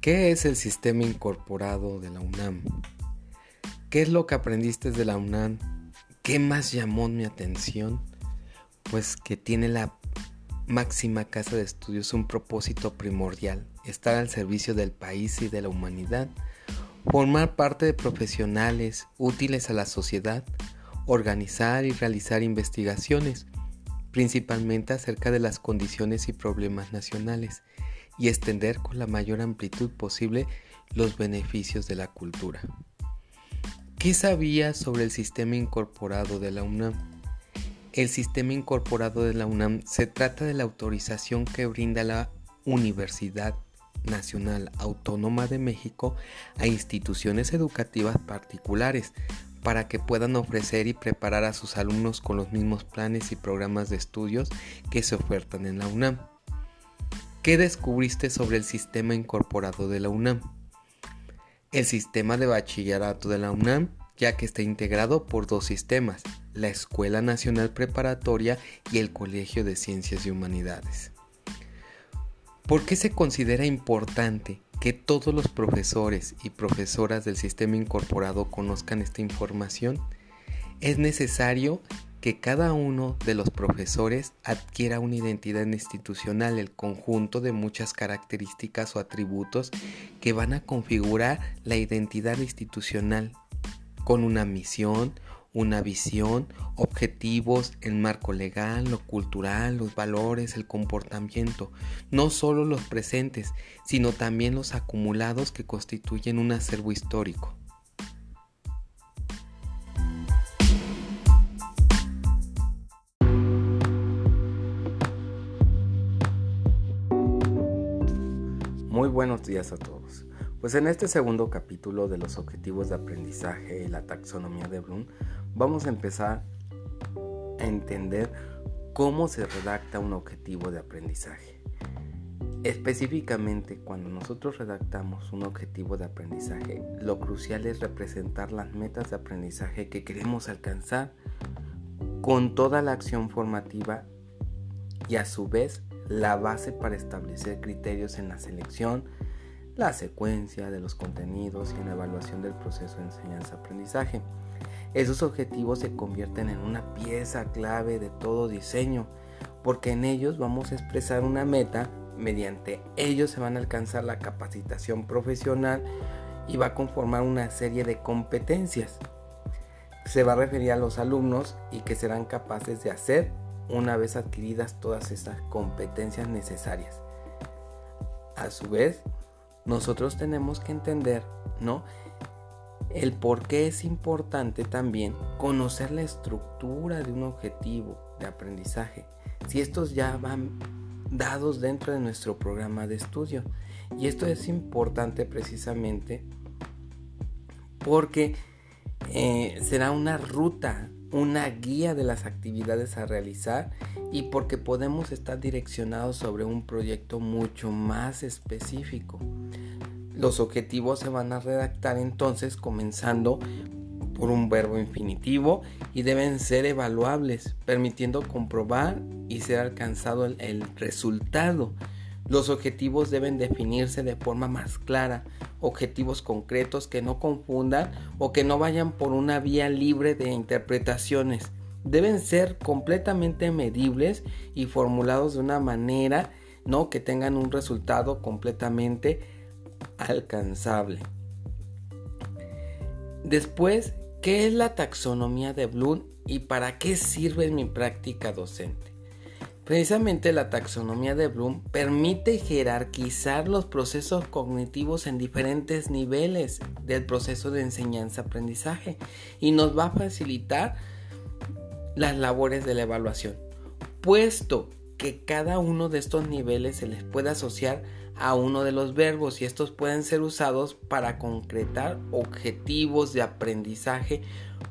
¿Qué es el sistema incorporado de la UNAM? ¿Qué es lo que aprendiste de la UNAM? ¿Qué más llamó mi atención? Pues que tiene la máxima casa de estudios un propósito primordial, estar al servicio del país y de la humanidad, formar parte de profesionales útiles a la sociedad, organizar y realizar investigaciones, principalmente acerca de las condiciones y problemas nacionales, y extender con la mayor amplitud posible los beneficios de la cultura. ¿Qué sabía sobre el sistema incorporado de la UNAM? El sistema incorporado de la UNAM se trata de la autorización que brinda la Universidad Nacional Autónoma de México a instituciones educativas particulares para que puedan ofrecer y preparar a sus alumnos con los mismos planes y programas de estudios que se ofertan en la UNAM. ¿Qué descubriste sobre el sistema incorporado de la UNAM? El sistema de bachillerato de la UNAM, ya que está integrado por dos sistemas, la Escuela Nacional Preparatoria y el Colegio de Ciencias y Humanidades. ¿Por qué se considera importante que todos los profesores y profesoras del sistema incorporado conozcan esta información? Es necesario que cada uno de los profesores adquiera una identidad institucional, el conjunto de muchas características o atributos que van a configurar la identidad institucional con una misión, una visión, objetivos, el marco legal, lo cultural, los valores, el comportamiento, no solo los presentes, sino también los acumulados que constituyen un acervo histórico. Buenos días a todos. Pues en este segundo capítulo de los objetivos de aprendizaje y la taxonomía de Bloom, vamos a empezar a entender cómo se redacta un objetivo de aprendizaje. Específicamente, cuando nosotros redactamos un objetivo de aprendizaje, lo crucial es representar las metas de aprendizaje que queremos alcanzar con toda la acción formativa y a su vez la base para establecer criterios en la selección, la secuencia de los contenidos y en la evaluación del proceso de enseñanza-aprendizaje. Esos objetivos se convierten en una pieza clave de todo diseño, porque en ellos vamos a expresar una meta, mediante ellos se van a alcanzar la capacitación profesional y va a conformar una serie de competencias. Se va a referir a los alumnos y que serán capaces de hacer una vez adquiridas todas esas competencias necesarias. A su vez, nosotros tenemos que entender, ¿no? El por qué es importante también conocer la estructura de un objetivo de aprendizaje. Si estos ya van dados dentro de nuestro programa de estudio. Y esto es importante precisamente porque eh, será una ruta, una guía de las actividades a realizar y porque podemos estar direccionados sobre un proyecto mucho más específico. Los objetivos se van a redactar entonces comenzando por un verbo infinitivo y deben ser evaluables, permitiendo comprobar y ser alcanzado el, el, resultado. Los objetivos deben definirse de forma más clara, objetivos concretos que no confundan o que no vayan por una vía libre de interpretaciones. Deben ser completamente medibles y formulados de una manera no que tengan un resultado completamente alcanzable. Después, ¿qué es la taxonomía de Bloom y para qué sirve en mi práctica docente? Precisamente la taxonomía de Bloom permite jerarquizar los procesos cognitivos en diferentes niveles del proceso de enseñanza-aprendizaje y nos va a facilitar las labores de la evaluación, puesto que cada uno de estos niveles se les puede asociar a uno de los verbos y estos pueden ser usados para concretar objetivos de aprendizaje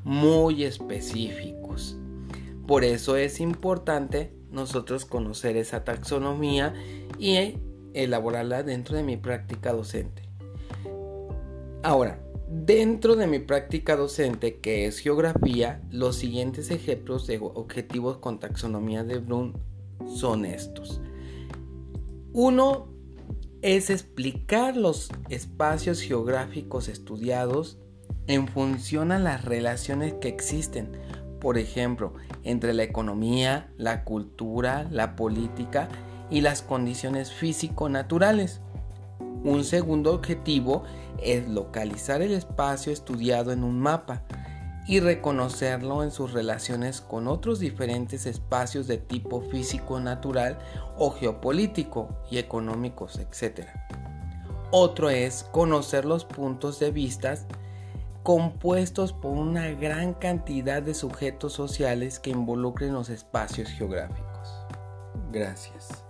muy específicos. Por eso es importante nosotros conocer esa taxonomía y elaborarla dentro de mi práctica docente. Ahora, dentro de mi práctica docente, que es geografía, los siguientes ejemplos de objetivos con taxonomía de Bloom son estos. Uno es explicar los espacios geográficos estudiados en función a las relaciones que existen, por ejemplo, entre la economía, la cultura, la política y las condiciones físico-naturales. Un segundo objetivo es localizar el espacio estudiado en un mapa y reconocerlo en sus relaciones con otros diferentes espacios de tipo físico-natural o geopolítico y económicos, etc. Otro es conocer los puntos de vista compuestos por una gran cantidad de sujetos sociales que involucren los espacios geográficos. Gracias.